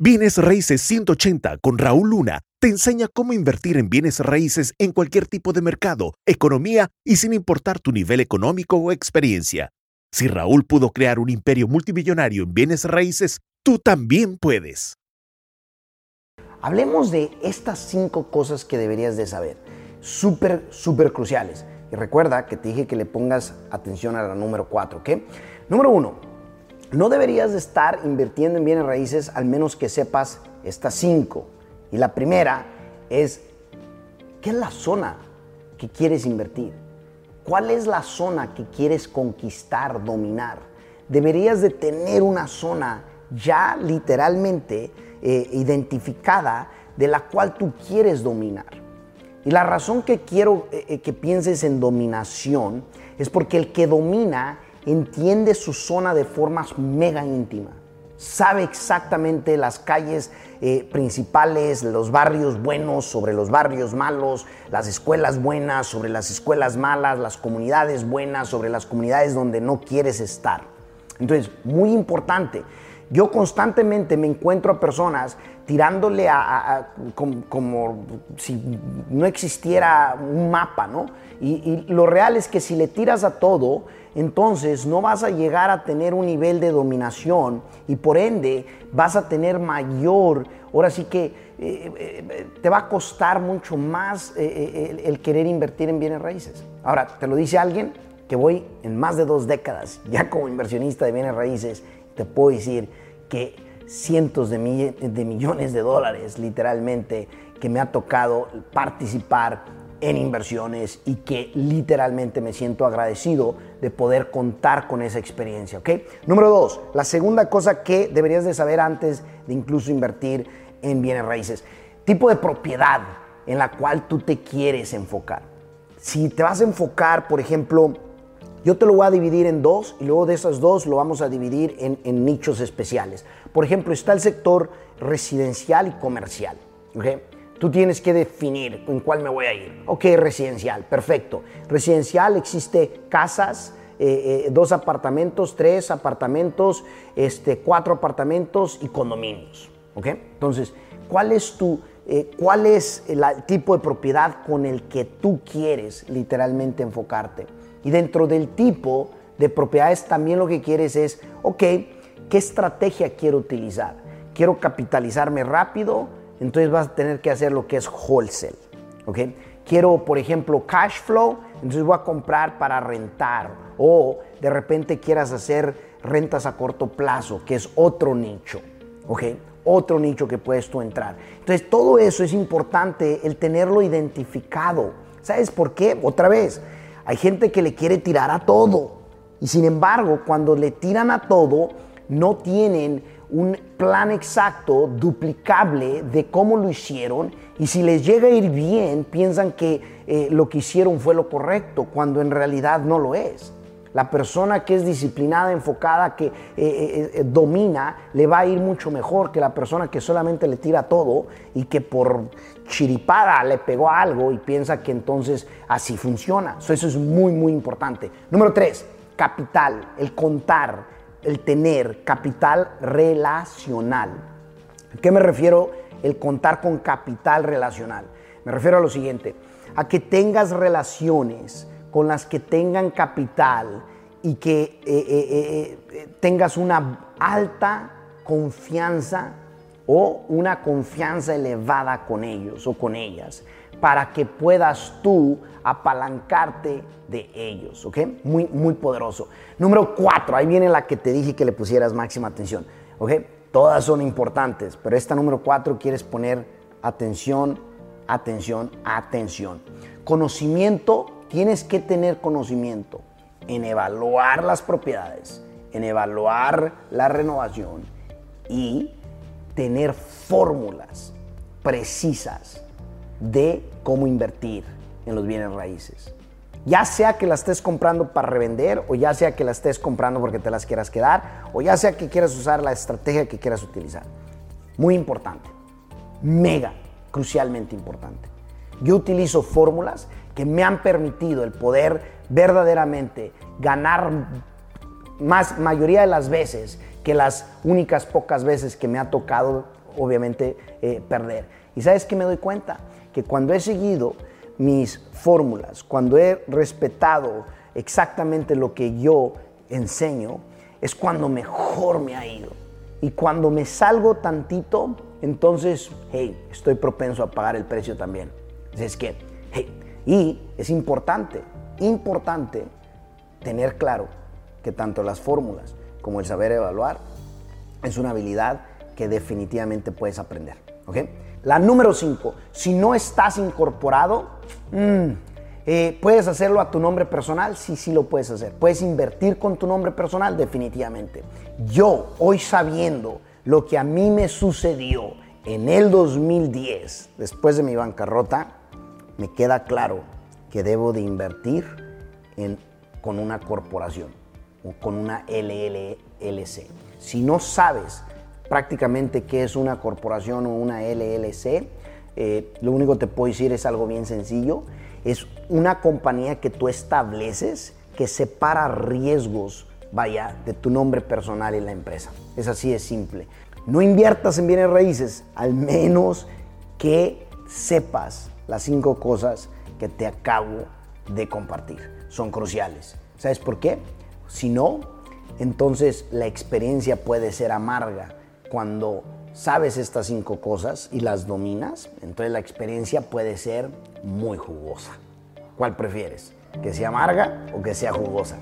Bienes Raíces 180 con Raúl Luna te enseña cómo invertir en bienes raíces en cualquier tipo de mercado, economía y sin importar tu nivel económico o experiencia. Si Raúl pudo crear un imperio multimillonario en bienes raíces, tú también puedes. Hablemos de estas cinco cosas que deberías de saber. Súper, súper cruciales. Y recuerda que te dije que le pongas atención a la número cuatro, ¿ok? Número uno, no deberías de estar invirtiendo en bienes raíces al menos que sepas estas cinco. Y la primera es, ¿qué es la zona que quieres invertir? ¿Cuál es la zona que quieres conquistar, dominar? Deberías de tener una zona ya literalmente eh, identificada de la cual tú quieres dominar. Y la razón que quiero eh, eh, que pienses en dominación es porque el que domina entiende su zona de formas mega íntima. Sabe exactamente las calles eh, principales, los barrios buenos sobre los barrios malos, las escuelas buenas sobre las escuelas malas, las comunidades buenas sobre las comunidades donde no quieres estar. Entonces, muy importante. Yo constantemente me encuentro a personas tirándole a, como, si no existiera un mapa, ¿no? y, lo real es que si le tiras a todo, entonces no vas a llegar a tener un nivel de dominación y por ende vas a tener mayor, ahora sí que eh, eh, te va a costar mucho más eh, el, querer invertir en bienes raíces. Ahora, te lo dice alguien que voy en más de dos décadas ya como inversionista de bienes raíces, te puedo decir que cientos de, millones de dólares literalmente que me ha tocado participar en inversiones y que literalmente me siento agradecido de poder contar con esa experiencia, ¿ok? Número dos, la segunda cosa que deberías de saber antes de incluso invertir en bienes raíces, tipo de propiedad en la cual tú te quieres enfocar. Si te vas a enfocar, por ejemplo, yo te lo voy a dividir en dos y luego de esas dos lo vamos a dividir en, nichos especiales. Por ejemplo, está el sector residencial y comercial, ¿ok? Tú tienes que definir en cuál me voy a ir. Ok, residencial, perfecto. Residencial existe casas, eh, eh, dos apartamentos, tres apartamentos, este, cuatro apartamentos y condominios. ¿Ok? Entonces, ¿cuál es tu, eh, cuál es el tipo de propiedad con el que tú quieres literalmente enfocarte? Y dentro del tipo de propiedades también lo que quieres es, ok, ¿qué estrategia quiero utilizar? ¿Quiero capitalizarme rápido? entonces vas a tener que hacer lo que es wholesale. ¿ok? Quiero, por ejemplo, cash flow, entonces voy a comprar para rentar. O de repente quieras hacer rentas a corto plazo, que es otro nicho. ¿ok? Otro nicho que puedes tú entrar. Entonces todo eso es importante el tenerlo identificado. ¿Sabes por qué? Otra vez, hay gente que le quiere tirar a todo. Y sin embargo, cuando le tiran a todo, no tienen un plan exacto, duplicable de cómo lo hicieron y si les llega a ir bien, piensan que eh, lo que hicieron fue lo correcto, cuando en realidad no lo es. La persona que es disciplinada, enfocada, que eh, eh, domina, le va a ir mucho mejor que la persona que solamente le tira todo y que por chiripada le pegó algo y piensa que entonces así funciona. eso es muy, muy importante. Número tres, capital, el contar el tener capital relacional. ¿A qué me refiero el contar con capital relacional? Me refiero a lo siguiente, a que tengas relaciones con las que tengan capital y que eh, eh, eh, tengas una alta confianza o una confianza elevada con ellos o con ellas para que puedas tú apalancarte de ellos, ¿ok? Muy, muy poderoso. Número cuatro, ahí viene la que te dije que le pusieras máxima atención, ¿ok? Todas son importantes, pero esta número cuatro quieres poner atención, atención, atención. Conocimiento, tienes que tener conocimiento en evaluar las propiedades, en evaluar la renovación y tener fórmulas precisas de cómo invertir en los bienes raíces. Ya sea que las estés comprando para revender o ya sea que las estés comprando porque te las quieras quedar o ya sea que quieras usar la estrategia que quieras utilizar. Muy importante, mega, crucialmente importante. Yo utilizo fórmulas que me han permitido el poder verdaderamente ganar más mayoría de las veces que las únicas pocas veces que me ha tocado obviamente eh, perder. Y sabes que me doy cuenta que cuando he seguido mis fórmulas, cuando he respetado exactamente lo que yo enseño, es cuando mejor me ha ido. Y cuando me salgo tantito, entonces, hey, estoy propenso a pagar el precio también. Es que, hey, y es importante, importante tener claro que tanto las fórmulas como el saber evaluar es una habilidad que definitivamente puedes aprender. ¿ok? La número 5, si no estás incorporado, mm, eh, ¿puedes hacerlo a tu nombre personal? Sí, sí lo puedes hacer. ¿Puedes invertir con tu nombre personal? Definitivamente. Yo, hoy sabiendo lo que a mí me sucedió en el 2010, después de mi bancarrota, me queda claro que debo de invertir en, con una corporación o con una LLC. Si no sabes prácticamente qué es una corporación o una LLC, eh, lo único que te puedo decir es algo bien sencillo. Es una compañía que tú estableces que separa riesgos, vaya, de tu nombre personal y la empresa. Es así de simple. No inviertas en bienes raíces, al menos que sepas las cinco cosas que te acabo de compartir. Son cruciales. ¿Sabes por qué? Si no, entonces la experiencia puede ser amarga. Cuando sabes estas cinco cosas y las dominas, entonces la experiencia puede ser muy jugosa. ¿Cuál prefieres? ¿Que sea amarga o que sea jugosa?